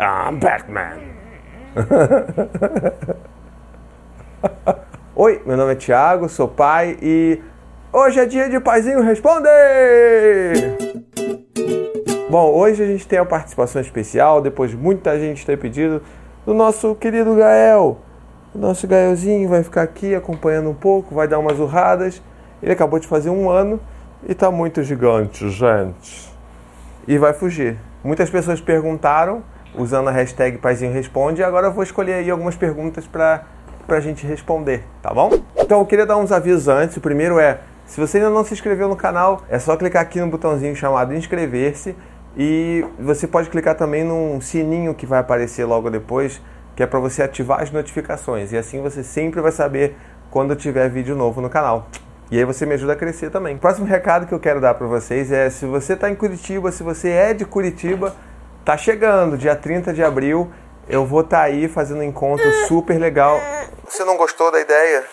I'm Batman. Oi, meu nome é Thiago, sou pai e hoje é dia de Paizinho Responder! Bom, hoje a gente tem a participação especial, depois de muita gente ter pedido, do nosso querido Gael. O nosso Gaelzinho vai ficar aqui acompanhando um pouco, vai dar umas urradas. Ele acabou de fazer um ano e tá muito gigante, gente. E vai fugir. Muitas pessoas perguntaram, usando a hashtag Paizinho Responde, e agora eu vou escolher aí algumas perguntas para a gente responder, tá bom? Então eu queria dar uns avisos antes. O primeiro é, se você ainda não se inscreveu no canal, é só clicar aqui no botãozinho chamado inscrever-se e você pode clicar também num sininho que vai aparecer logo depois que é para você ativar as notificações e assim você sempre vai saber quando tiver vídeo novo no canal. E aí você me ajuda a crescer também. Próximo recado que eu quero dar para vocês é se você está em Curitiba, se você é de Curitiba, tá chegando, dia 30 de abril, eu vou estar tá aí fazendo um encontro super legal. Você não gostou da ideia?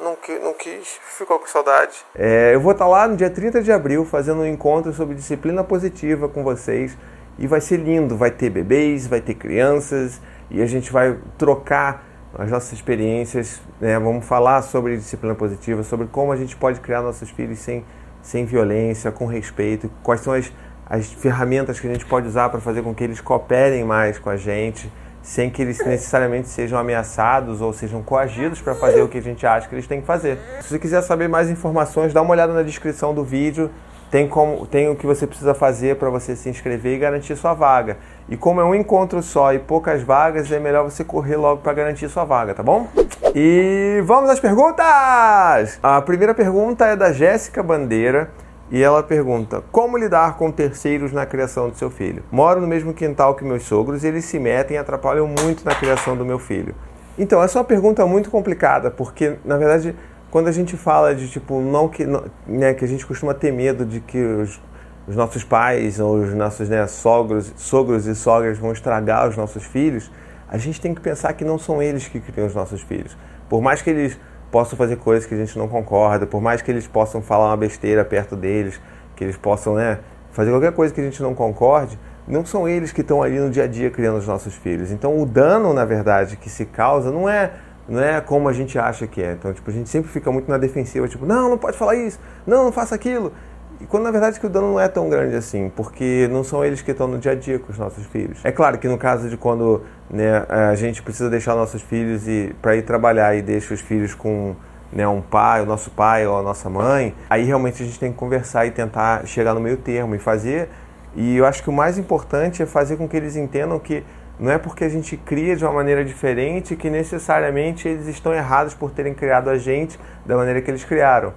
Não, não quis, ficou com saudade. É, eu vou estar tá lá no dia 30 de abril fazendo um encontro sobre disciplina positiva com vocês. E vai ser lindo, vai ter bebês, vai ter crianças, e a gente vai trocar as nossas experiências, né? vamos falar sobre disciplina positiva, sobre como a gente pode criar nossos filhos sem, sem violência, com respeito, quais são as, as ferramentas que a gente pode usar para fazer com que eles cooperem mais com a gente, sem que eles necessariamente sejam ameaçados ou sejam coagidos para fazer o que a gente acha que eles têm que fazer. Se você quiser saber mais informações, dá uma olhada na descrição do vídeo tem, como, tem o que você precisa fazer para você se inscrever e garantir sua vaga. E como é um encontro só e poucas vagas, é melhor você correr logo para garantir sua vaga, tá bom? E vamos às perguntas! A primeira pergunta é da Jéssica Bandeira. E ela pergunta: Como lidar com terceiros na criação do seu filho? Moro no mesmo quintal que meus sogros e eles se metem e atrapalham muito na criação do meu filho. Então, essa é uma pergunta muito complicada, porque na verdade quando a gente fala de tipo não que né, que a gente costuma ter medo de que os, os nossos pais ou os nossos né, sogros, sogros e sogras vão estragar os nossos filhos, a gente tem que pensar que não são eles que criam os nossos filhos. Por mais que eles possam fazer coisas que a gente não concorda, por mais que eles possam falar uma besteira perto deles, que eles possam né, fazer qualquer coisa que a gente não concorde, não são eles que estão ali no dia a dia criando os nossos filhos. Então o dano, na verdade, que se causa não é não é como a gente acha que é. Então, tipo, a gente sempre fica muito na defensiva, tipo, não, não pode falar isso, não, não faça aquilo. E quando na verdade que o dano não é tão grande assim, porque não são eles que estão no dia a dia com os nossos filhos. É claro que no caso de quando né, a gente precisa deixar nossos filhos e para ir trabalhar e deixa os filhos com né, um pai, o nosso pai ou a nossa mãe, aí realmente a gente tem que conversar e tentar chegar no meio termo e fazer. E eu acho que o mais importante é fazer com que eles entendam que não é porque a gente cria de uma maneira diferente que necessariamente eles estão errados por terem criado a gente da maneira que eles criaram.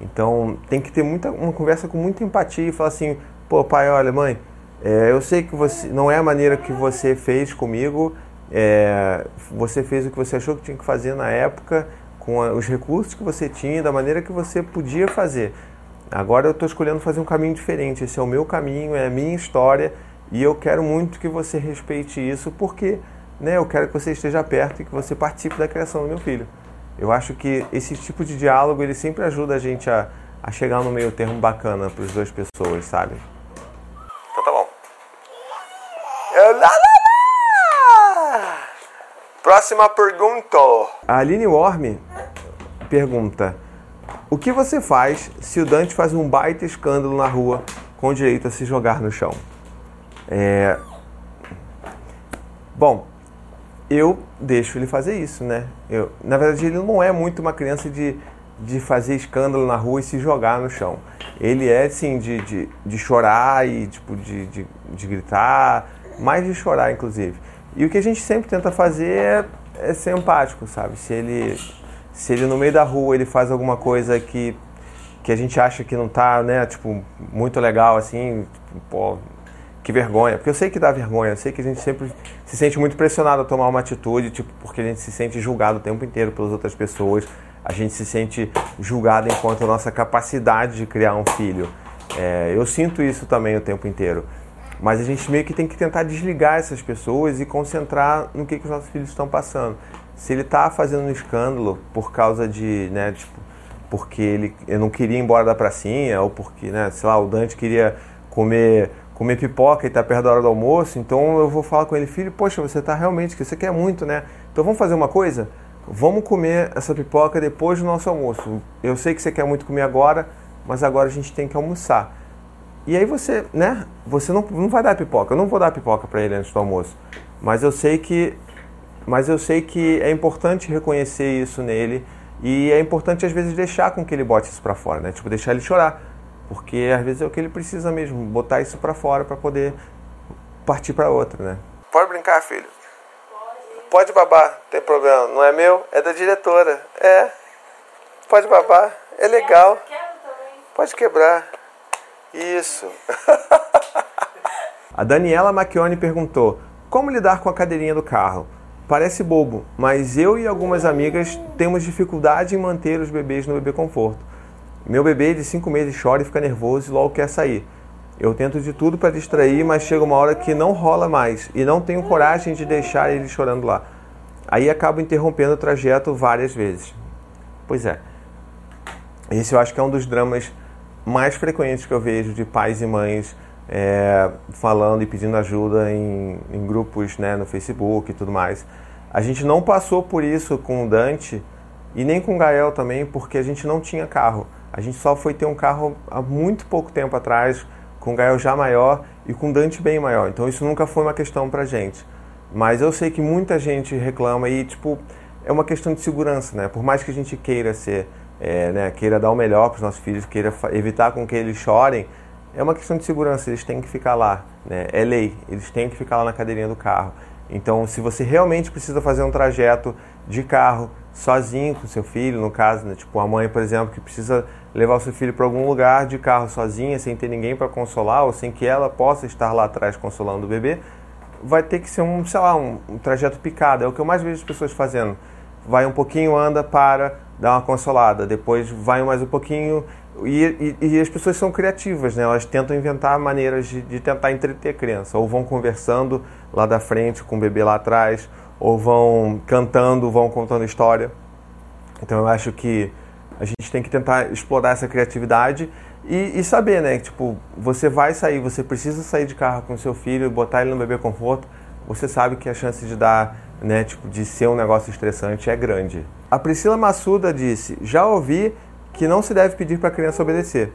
Então tem que ter muita, uma conversa com muita empatia e falar assim: pô, pai, olha, mãe, é, eu sei que você não é a maneira que você fez comigo, é, você fez o que você achou que tinha que fazer na época, com a, os recursos que você tinha, da maneira que você podia fazer. Agora eu estou escolhendo fazer um caminho diferente. Esse é o meu caminho, é a minha história e eu quero muito que você respeite isso, porque né, eu quero que você esteja perto e que você participe da criação do meu filho. Eu acho que esse tipo de diálogo ele sempre ajuda a gente a, a chegar no meio termo bacana para as duas pessoas, sabe? Então tá bom. Próxima pergunta. A Aline Worm pergunta: O que você faz se o Dante faz um baita escândalo na rua com direito a se jogar no chão? É... Bom, eu deixo ele fazer isso, né? Eu, na verdade, ele não é muito uma criança de, de fazer escândalo na rua e se jogar no chão. Ele é, assim, de, de, de chorar e, tipo, de, de, de gritar, mais de chorar, inclusive. E o que a gente sempre tenta fazer é, é ser empático, sabe? Se ele, se ele no meio da rua ele faz alguma coisa que, que a gente acha que não tá, né, tipo, muito legal, assim, tipo, pô, que vergonha. Porque eu sei que dá vergonha, eu sei que a gente sempre se sente muito pressionado a tomar uma atitude, tipo, porque a gente se sente julgado o tempo inteiro pelas outras pessoas, a gente se sente julgado enquanto a nossa capacidade de criar um filho. É, eu sinto isso também o tempo inteiro. Mas a gente meio que tem que tentar desligar essas pessoas e concentrar no que, que os nossos filhos estão passando. Se ele está fazendo um escândalo por causa de, né, tipo, porque ele, ele não queria ir embora da pracinha, ou porque, né, sei lá, o Dante queria comer comer pipoca e tá perto da hora do almoço, então eu vou falar com ele, filho, poxa, você tá realmente, que você quer muito, né? Então vamos fazer uma coisa? Vamos comer essa pipoca depois do nosso almoço. Eu sei que você quer muito comer agora, mas agora a gente tem que almoçar. E aí você, né? Você não, não vai dar pipoca. Eu não vou dar pipoca para ele antes do almoço. Mas eu sei que mas eu sei que é importante reconhecer isso nele e é importante às vezes deixar com que ele bote isso para fora, né? Tipo deixar ele chorar, porque às vezes é o que ele precisa mesmo, botar isso para fora para poder partir para outra, né? Pode brincar, filho. Pode babar, não tem problema. Não é meu, é da diretora. É. Pode babar, é legal. Pode quebrar. Isso. a Daniela Macchione perguntou: Como lidar com a cadeirinha do carro? Parece bobo, mas eu e algumas amigas temos dificuldade em manter os bebês no bebê conforto. Meu bebê de 5 meses chora e fica nervoso e logo quer sair. Eu tento de tudo para distrair, mas chega uma hora que não rola mais e não tenho coragem de deixar ele chorando lá. Aí acabo interrompendo o trajeto várias vezes. Pois é. Esse eu acho que é um dos dramas mais frequentes que eu vejo de pais e mães é, falando e pedindo ajuda em, em, grupos né, no Facebook e tudo mais. A gente não passou por isso com o Dante e nem com o Gael também, porque a gente não tinha carro. A gente só foi ter um carro há muito pouco tempo atrás, com Gael já maior e com Dante bem maior. Então isso nunca foi uma questão pra gente. Mas eu sei que muita gente reclama e, tipo, é uma questão de segurança, né? Por mais que a gente queira ser é, né, queira dar o melhor para os nossos filhos, queira evitar com que eles chorem, é uma questão de segurança, eles têm que ficar lá, né? é lei, eles têm que ficar lá na cadeirinha do carro. Então, se você realmente precisa fazer um trajeto de carro sozinho com seu filho, no caso, né? tipo a mãe, por exemplo, que precisa levar o seu filho para algum lugar de carro sozinha, sem ter ninguém para consolar, ou sem que ela possa estar lá atrás consolando o bebê, vai ter que ser um, sei lá, um, um trajeto picado. É o que eu mais vejo as pessoas fazendo. Vai um pouquinho, anda, para, dá uma consolada, depois vai mais um pouquinho. E, e, e as pessoas são criativas, né? elas tentam inventar maneiras de, de, tentar entreter a criança. Ou vão conversando lá da frente com o bebê lá atrás, ou vão cantando, vão contando história. Então eu acho que a gente tem que tentar explorar essa criatividade e, e, saber, né? Tipo, você vai sair, você precisa sair de carro com seu filho, botar ele no bebê conforto. Você sabe que a chance de dar, né? Tipo, de ser um negócio estressante é grande. A Priscila Massuda disse: Já ouvi que não se deve pedir para a criança obedecer,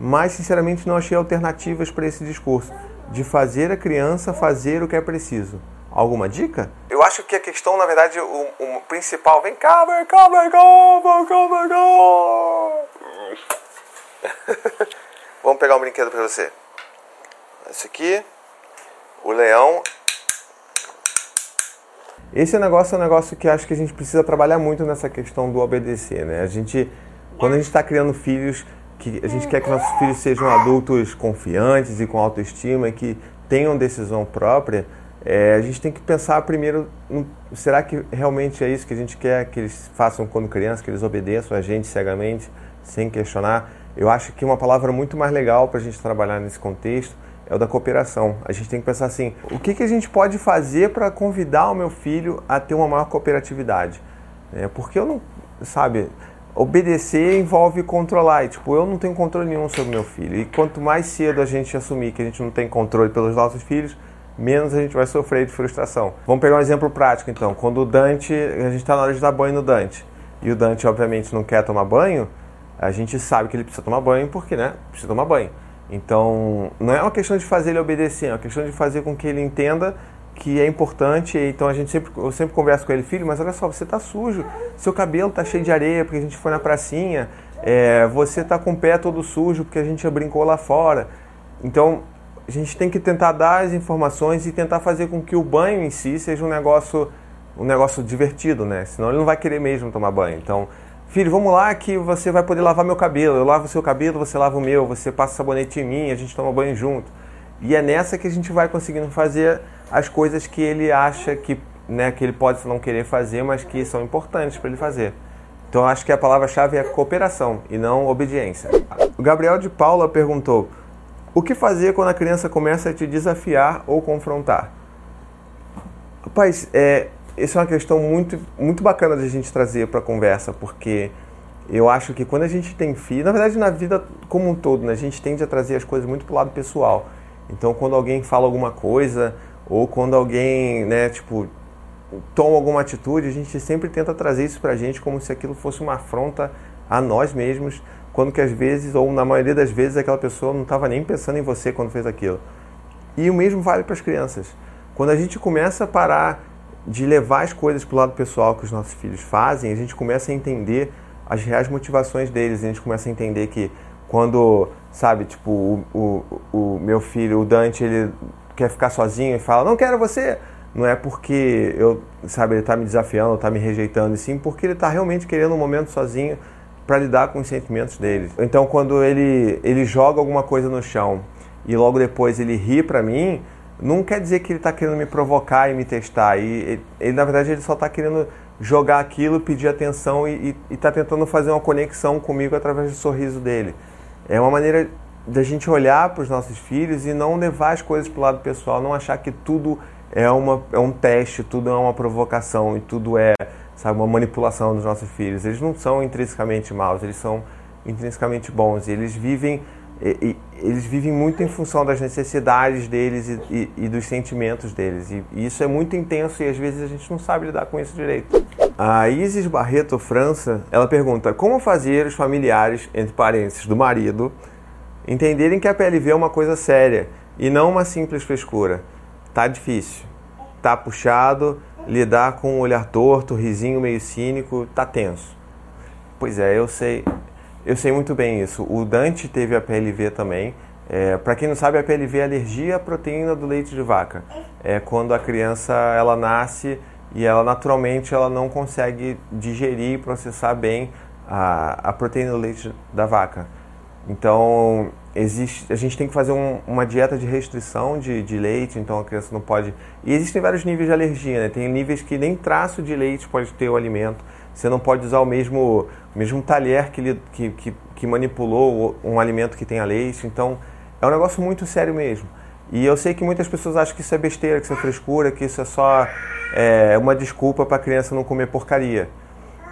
mas sinceramente não achei alternativas para esse discurso de fazer a criança fazer o que é preciso. Alguma dica? Eu acho que a questão, na verdade, o, o principal. Vem cá, vem cá, vem cá, vem cá, vem cá. Vamos pegar um brinquedo para você. Esse aqui, o leão esse negócio é um negócio que acho que a gente precisa trabalhar muito nessa questão do obedecer, né? A gente, quando a gente está criando filhos, que a gente quer que nossos filhos sejam adultos confiantes e com autoestima que tenham decisão própria, é, a gente tem que pensar primeiro, será que realmente é isso que a gente quer que eles façam quando criança, que eles obedeçam a gente cegamente, sem questionar? Eu acho que uma palavra muito mais legal para a gente trabalhar nesse contexto é o da cooperação. A gente tem que pensar assim: o que, que a gente pode fazer para convidar o meu filho a ter uma maior cooperatividade? É, porque eu não, sabe, obedecer envolve controlar. E, tipo, eu não tenho controle nenhum sobre meu filho. E quanto mais cedo a gente assumir que a gente não tem controle pelos nossos filhos, menos a gente vai sofrer de frustração. Vamos pegar um exemplo prático então. Quando o Dante, a gente está na hora de dar banho no Dante, e o Dante obviamente não quer tomar banho, a gente sabe que ele precisa tomar banho porque, né, precisa tomar banho. Então, não é uma questão de fazer ele obedecer, é uma questão de fazer com que ele entenda que é importante. Então, a gente sempre, eu sempre converso com ele, filho, mas olha só, você está sujo, seu cabelo está cheio de areia porque a gente foi na pracinha, é, você está com o pé todo sujo porque a gente brincou lá fora. Então, a gente tem que tentar dar as informações e tentar fazer com que o banho em si seja um negócio, um negócio divertido, né? Senão ele não vai querer mesmo tomar banho. Então, Filho, vamos lá que você vai poder lavar meu cabelo. Eu lavo seu cabelo, você lava o meu, você passa sabonete em mim, a gente toma banho junto. E é nessa que a gente vai conseguindo fazer as coisas que ele acha que, né, que ele pode não querer fazer, mas que são importantes para ele fazer. Então acho que a palavra-chave é cooperação e não obediência. O Gabriel de Paula perguntou: O que fazer quando a criança começa a te desafiar ou confrontar? Rapaz, é, isso é uma questão muito, muito bacana de a gente trazer para a conversa, porque eu acho que quando a gente tem filho, na verdade na vida como um todo, né, a gente tende a trazer as coisas muito para o lado pessoal. Então, quando alguém fala alguma coisa ou quando alguém, né, tipo, toma alguma atitude, a gente sempre tenta trazer isso pra gente como se aquilo fosse uma afronta a nós mesmos, quando que às vezes, ou na maioria das vezes, aquela pessoa não estava nem pensando em você quando fez aquilo. E o mesmo vale para as crianças. Quando a gente começa a parar de levar as coisas para o lado pessoal que os nossos filhos fazem, a gente começa a entender as reais motivações deles, a gente começa a entender que quando, sabe, tipo, o, o, o meu filho, o Dante, ele quer ficar sozinho e fala, não quero você, não é porque eu, sabe, ele está me desafiando, está me rejeitando, e sim porque ele está realmente querendo um momento sozinho para lidar com os sentimentos dele. Então, quando ele, ele joga alguma coisa no chão e logo depois ele ri para mim, não quer dizer que ele está querendo me provocar e me testar. E ele, ele na verdade, ele só está querendo jogar aquilo, pedir atenção e está tentando fazer uma conexão comigo através do sorriso dele. É uma maneira da gente olhar para os nossos filhos e não levar as coisas para o lado pessoal, não achar que tudo é, uma, é um teste, tudo é uma provocação e tudo é sabe, uma manipulação dos nossos filhos. Eles não são intrinsecamente maus, eles são intrinsecamente bons. Eles vivem e, e, eles vivem muito em função das necessidades deles e, e, e dos sentimentos deles. E, isso é muito intenso e às vezes a gente não sabe lidar com isso direito. A Isis Barreto França, ela pergunta: como fazer os familiares, entre parênteses, do marido, entenderem que a PLV é uma coisa séria e não uma simples frescura? Tá difícil, tá puxado, lidar com um olhar torto, risinho meio cínico, tá tenso. Pois é, eu sei, eu sei muito bem isso. O Dante teve a PLV também. É, Para quem não sabe, a PLV é alergia à proteína do leite de vaca. É quando a criança ela nasce e ela naturalmente ela não consegue digerir e processar bem a, a proteína do leite da vaca. Então existe, a gente tem que fazer um, uma dieta de restrição de, de, leite, então a criança não pode. E existem vários níveis de alergia, né? Tem níveis que nem traço de leite pode ter o alimento. Você não pode usar o mesmo, o mesmo talher que, que, que, que manipulou um alimento que tenha leite. Então, é um negócio muito sério mesmo. E eu sei que muitas pessoas acham que isso é besteira, que isso é frescura, que isso é só é, uma desculpa para a criança não comer porcaria.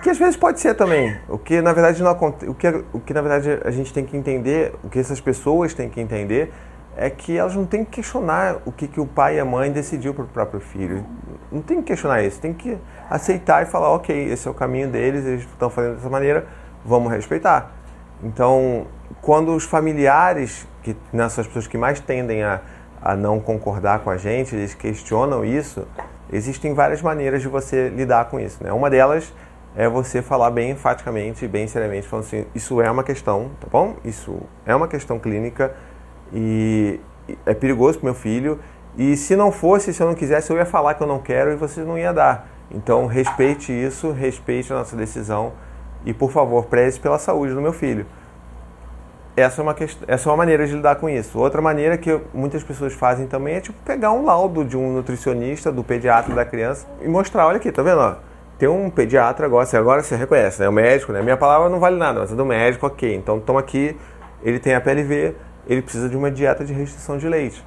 Que às vezes pode ser também. O que na verdade não o que, o que na verdade a gente tem que entender, o que essas pessoas têm que entender é que elas não têm que questionar o que, que o pai e a mãe decidiu para o próprio filho. Não tem que questionar isso, tem que aceitar e falar, ok, esse é o caminho deles, eles estão fazendo dessa maneira, vamos respeitar. Então, quando os familiares, que né, são as pessoas que mais tendem a, a não concordar com a gente, eles questionam isso, existem várias maneiras de você lidar com isso. Né? Uma delas é você falar bem enfaticamente, bem seriamente, falando assim, isso é uma questão, tá bom? Isso é uma questão clínica, e é perigoso para meu filho. E se não fosse, se eu não quisesse, eu ia falar que eu não quero e você não ia dar. Então respeite isso, respeite a nossa decisão e por favor preze pela saúde do meu filho. Essa é uma questão, essa é uma maneira de lidar com isso. Outra maneira que muitas pessoas fazem também é tipo pegar um laudo de um nutricionista, do pediatra da criança e mostrar, olha aqui, tá vendo? Ó, tem um pediatra agora, você agora você reconhece, né? O médico, né? Minha palavra não vale nada, mas é do médico, ok. Então toma aqui, ele tem a PLV, ele precisa de uma dieta de restrição de leite.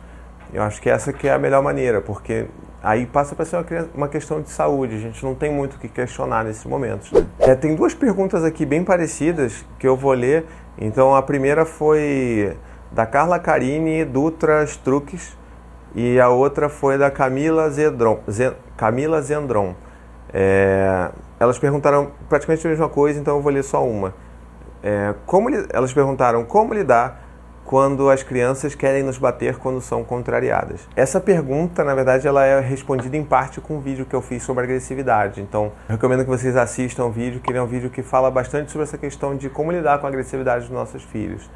Eu acho que essa que é a melhor maneira, porque aí passa para ser uma questão de saúde. A gente não tem muito o que questionar nesses momentos. Né? É, tem duas perguntas aqui bem parecidas que eu vou ler. Então a primeira foi da Carla Carine Dutra Struques e a outra foi da Camila Zedron. Camila Zendron. É, elas perguntaram praticamente a mesma coisa, então eu vou ler só uma. É, como elas perguntaram como lidar quando as crianças querem nos bater quando são contrariadas? Essa pergunta, na verdade, ela é respondida em parte com um vídeo que eu fiz sobre agressividade. Então, recomendo que vocês assistam o vídeo, que ele é um vídeo que fala bastante sobre essa questão de como lidar com a agressividade dos nossos filhos.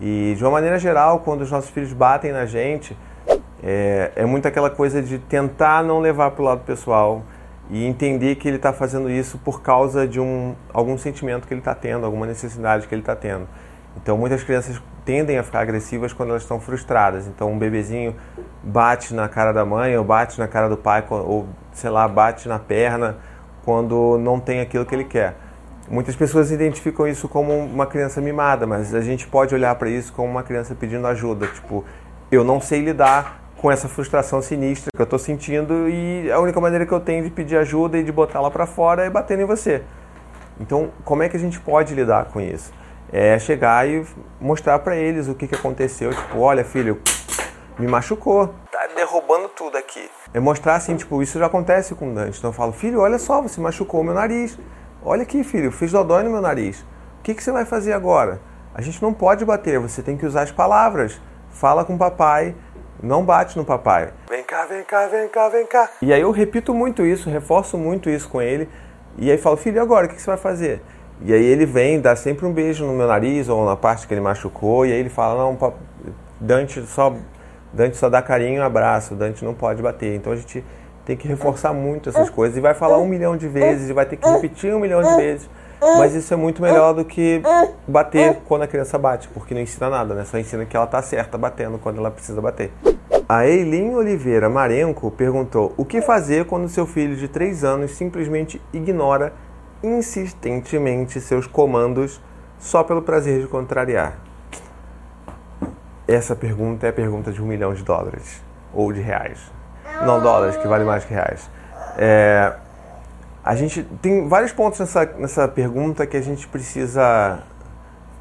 E, de uma maneira geral, quando os nossos filhos batem na gente, é, é muito aquela coisa de tentar não levar para o lado pessoal e entender que ele está fazendo isso por causa de um, algum sentimento que ele está tendo, alguma necessidade que ele está tendo. Então, muitas crianças tendem a ficar agressivas quando elas estão frustradas. Então, um bebezinho bate na cara da mãe, ou bate na cara do pai, ou sei lá, bate na perna quando não tem aquilo que ele quer. Muitas pessoas identificam isso como uma criança mimada, mas a gente pode olhar para isso como uma criança pedindo ajuda. Tipo, eu não sei lidar com essa frustração sinistra que eu estou sentindo e a única maneira que eu tenho de pedir ajuda e de botar ela para fora é batendo em você. Então, como é que a gente pode lidar com isso? é chegar e mostrar para eles o que, que aconteceu. Tipo, olha, filho, me machucou. Tá derrubando tudo aqui. É mostrar assim, tipo, isso já acontece com o Dante. Então eu falo, filho, olha só, você machucou o meu nariz. Olha aqui, filho, fiz dodói no meu nariz. O que, que você vai fazer agora? A gente não pode bater, você tem que usar as palavras. Fala com o papai, não bate no papai. Vem cá, vem cá, vem cá, vem cá. E aí eu repito muito isso, reforço muito isso com ele. E aí falo, filho, agora o que, você vai fazer? E aí ele vem, dá sempre um beijo no meu nariz ou na parte que ele machucou. E aí ele fala, não, Dante só, Dante só dá carinho e abraço, Dante não pode bater. Então a gente tem que reforçar muito essas coisas. E vai falar um milhão de vezes, e vai ter que repetir um milhão de vezes. Mas isso é muito melhor do que bater quando a criança bate, porque não ensina nada, né? Só ensina que ela tá certa batendo quando ela precisa bater. A Eileen Oliveira Marenco perguntou: o que fazer quando seu filho de 3 anos simplesmente ignora insistentemente seus comandos só pelo prazer de contrariar? Essa pergunta é a pergunta de um milhão de dólares ou de reais. Não dólares, que vale mais que reais. É, a gente tem vários pontos nessa, nessa pergunta que a gente precisa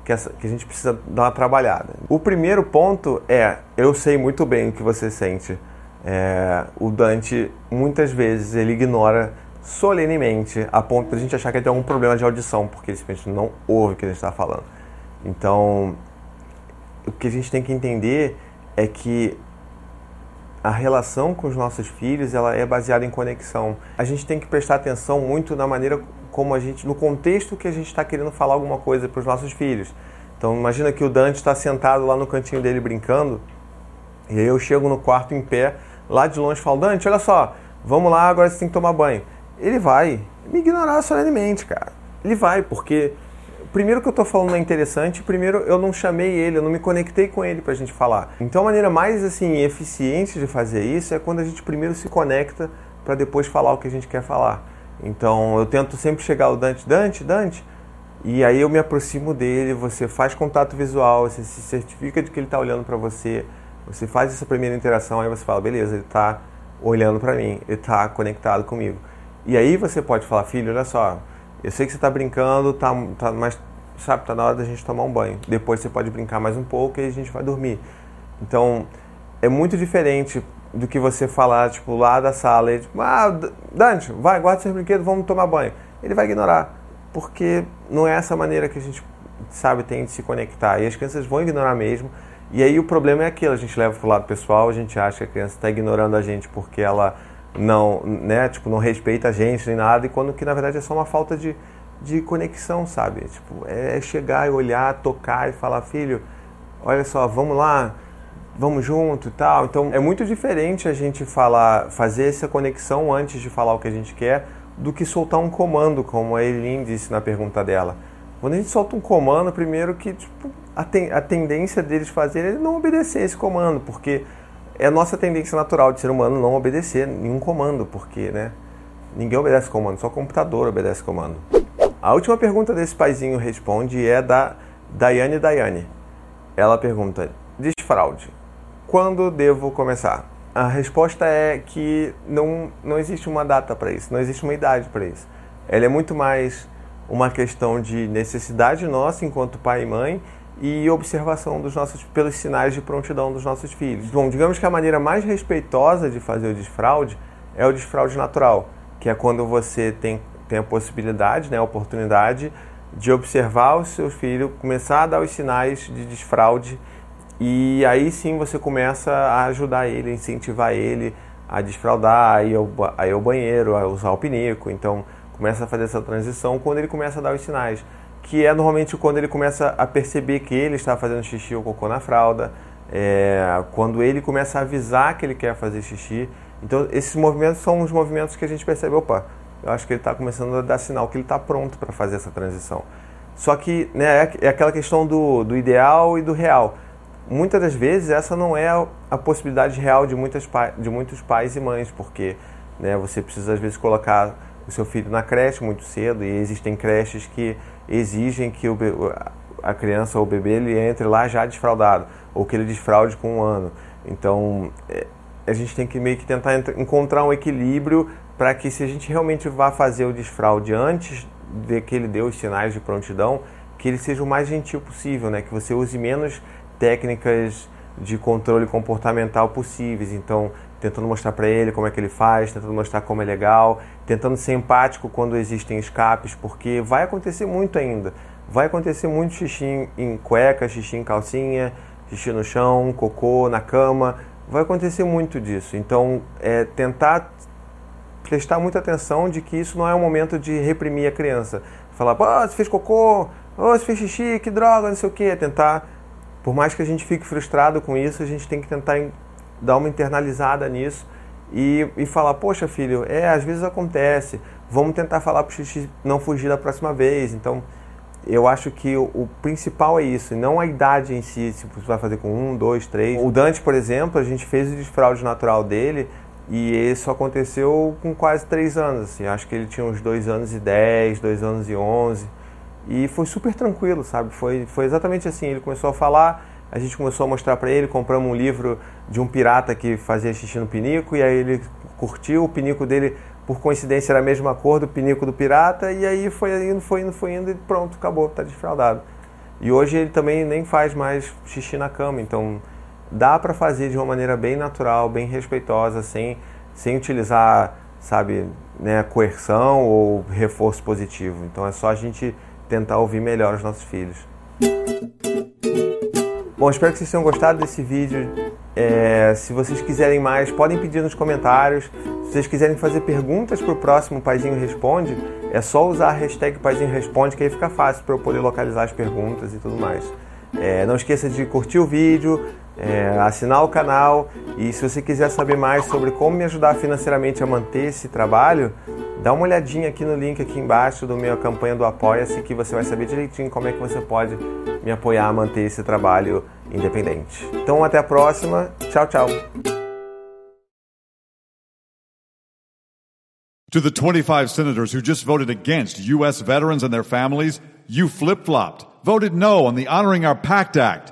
que, essa, que a gente precisa dar uma trabalhada. O primeiro ponto é eu sei muito bem o que você sente. É, o Dante muitas vezes ele ignora solenemente a ponto de a gente achar que ele tem algum problema de audição porque ele simplesmente não ouve o que a gente está falando. Então o que a gente tem que entender é que a relação com os nossos filhos ela é baseada em conexão. A gente tem que prestar atenção muito na maneira como a gente, no contexto que a gente está querendo falar alguma coisa para os nossos filhos. Então imagina que o Dante está sentado lá no cantinho dele brincando e aí eu chego no quarto em pé, lá de longe falo Dante, olha só, vamos lá, agora você tem que tomar banho. Ele vai me ignorar solenemente, cara. Ele vai porque primeiro que eu estou falando é interessante, primeiro eu não chamei ele, eu não me conectei com ele para a gente falar. Então a maneira mais assim eficiente de fazer isso é quando a gente primeiro se conecta para depois falar o que a gente quer falar. Então eu tento sempre chegar ao Dante, Dante, Dante, e aí eu me aproximo dele, você faz contato visual, você se certifica de que ele está olhando para você, você faz essa primeira interação, aí você fala, beleza, ele está olhando para mim, ele está conectado comigo. E aí você pode falar, filho, olha só, eu sei que você está brincando, tá, tá, mas sabe, tá na hora da gente tomar um banho. Depois você pode brincar mais um pouco e a gente vai dormir. Então, é muito diferente do que você falar, tipo, lá da sala e tipo, ah, Dante, vai, guarda seus brinquedos, vamos tomar banho. Ele vai ignorar, porque não é essa maneira que a gente, sabe, tem de se conectar. E as crianças vão ignorar mesmo. E aí o problema é aquilo, a gente leva pro lado pessoal, a gente acha que a criança está ignorando a gente porque ela não, né, tipo, não respeita a gente nem nada, e quando que na verdade é só uma falta de, de conexão, sabe? Tipo, é chegar e olhar, tocar e falar, filho, olha só, vamos lá, vamos junto e tal. Então é muito diferente a gente falar, fazer essa conexão antes de falar o que a gente quer, do que soltar um comando, como a Eileen disse na pergunta dela. Quando a gente solta um comando, primeiro que tipo, a, ten, a tendência deles fazer é não obedecer esse comando, porque é a nossa tendência natural de ser humano não obedecer nenhum comando, porque né, ninguém obedece comando, só o computador obedece comando. A última pergunta desse paizinho responde é da Daiane Daiane. Ela pergunta: desfraude. Quando devo começar? A resposta é que não, não existe uma data para isso, não existe uma idade para isso. Ela é muito mais uma questão de necessidade nossa enquanto pai e mãe e observação dos nossos pelos sinais de prontidão dos nossos filhos. Bom, digamos que a maneira mais respeitosa de fazer o desfraude é o desfraude natural, que é quando você tem tem a possibilidade, né, a oportunidade de observar o seu filho, começar a dar os sinais de desfraude e aí sim você começa a ajudar ele, incentivar ele a desfraudar, a ir ao, a ir ao banheiro, a usar o pinico. Então começa a fazer essa transição quando ele começa a dar os sinais, que é normalmente quando ele começa a perceber que ele está fazendo xixi ou cocô na fralda, é, quando ele começa a avisar que ele quer fazer xixi. Então esses movimentos são os movimentos que a gente percebe, opa, eu acho que ele está começando a dar sinal que ele está pronto para fazer essa transição. Só que né, é, é aquela questão do, do ideal e do real. Muitas das vezes essa não é a possibilidade real de, muitas, de muitos pais e mães, porque né, você precisa às vezes colocar o seu filho na creche muito cedo e existem creches que exigem que o, a criança ou o bebê ele entre lá já desfraudado ou que ele desfraude com um ano. Então é, a gente tem que meio que tentar encontrar um equilíbrio para que se a gente realmente vá fazer o desfraude antes de que ele dê os sinais de prontidão, que ele seja o mais gentil possível, né? Que você use menos técnicas de controle comportamental possíveis. Então, tentando mostrar para ele como é que ele faz, tentando mostrar como é legal, tentando ser empático quando existem escapes, porque vai acontecer muito ainda. Vai acontecer muito xixi em cueca, xixi em calcinha, xixi no chão, cocô na cama. Vai acontecer muito disso. Então, é tentar prestar muita atenção de que isso não é um momento de reprimir a criança. Falar, pô, você fez cocô, oh, você fez xixi, que droga, não sei o quê. Tentar, por mais que a gente fique frustrado com isso, a gente tem que tentar dar uma internalizada nisso e, e falar, poxa filho, é, às vezes acontece, vamos tentar falar para o xixi não fugir da próxima vez. Então, eu acho que o, o, principal é isso, não a idade em si, se você vai fazer com um, dois, três. O Dante, por exemplo, a gente fez o desfraude natural dele e isso aconteceu com quase três anos. Assim. Acho que ele tinha uns dois anos e dez, dois anos e onze. E foi super tranquilo, sabe? Foi, foi exatamente assim. Ele começou a falar, a gente começou a mostrar para ele, compramos um livro de um pirata que fazia xixi no pinico, e aí ele curtiu, o pinico dele, por coincidência, era a mesma cor do pinico do pirata, e aí foi indo, foi indo, foi indo, e pronto, acabou, tá desfraldado. E hoje ele também nem faz mais xixi na cama, então dá para fazer de uma maneira bem natural, bem respeitosa, sem, sem utilizar, sabe, né, coerção ou reforço positivo. Então é só a gente tentar ouvir melhor os nossos filhos. Bom, espero que vocês tenham gostado desse vídeo. É, se vocês quiserem mais, podem pedir nos comentários. Se vocês quiserem fazer perguntas para o próximo Paizinho Responde, é só usar a hashtag Paizinho Responde, que aí fica fácil para eu poder localizar as perguntas e tudo mais. É, não esqueça de curtir o vídeo, é, assinar o canal e se você quiser saber mais sobre como me ajudar financeiramente a manter esse trabalho, dá uma olhadinha aqui no link aqui embaixo do minha campanha do Apoia-se que você vai saber direitinho como é que você pode me apoiar a manter esse trabalho independente. Então até a próxima, tchau, tchau. To the 25 senators who just voted against U.S. veterans and their families, you flip flopped, voted no on the Honoring Our Pact Act.